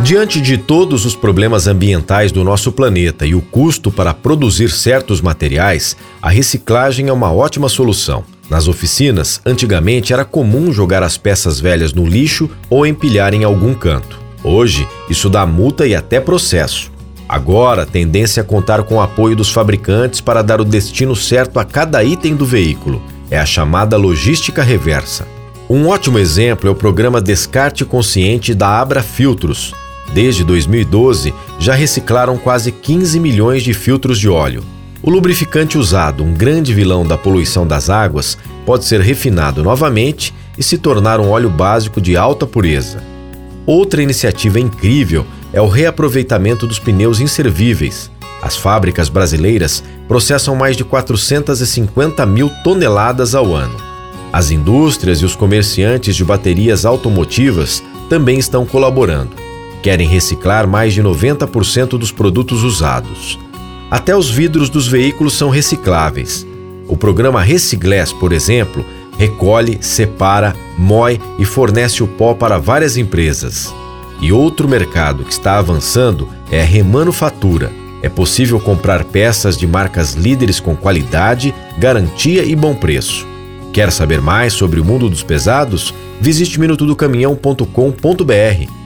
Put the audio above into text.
Diante de todos os problemas ambientais do nosso planeta e o custo para produzir certos materiais, a reciclagem é uma ótima solução. Nas oficinas, antigamente era comum jogar as peças velhas no lixo ou empilhar em algum canto. Hoje, isso dá multa e até processo. Agora, a tendência é contar com o apoio dos fabricantes para dar o destino certo a cada item do veículo. É a chamada logística reversa. Um ótimo exemplo é o programa Descarte Consciente da Abra Filtros. Desde 2012, já reciclaram quase 15 milhões de filtros de óleo. O lubrificante usado, um grande vilão da poluição das águas, pode ser refinado novamente e se tornar um óleo básico de alta pureza. Outra iniciativa incrível é o reaproveitamento dos pneus inservíveis. As fábricas brasileiras processam mais de 450 mil toneladas ao ano. As indústrias e os comerciantes de baterias automotivas também estão colaborando querem reciclar mais de 90% dos produtos usados. Até os vidros dos veículos são recicláveis. O programa Reciclés, por exemplo, recolhe, separa, moe e fornece o pó para várias empresas. E outro mercado que está avançando é a remanufatura. É possível comprar peças de marcas líderes com qualidade, garantia e bom preço. Quer saber mais sobre o mundo dos pesados? Visite minutodocaminhão.com.br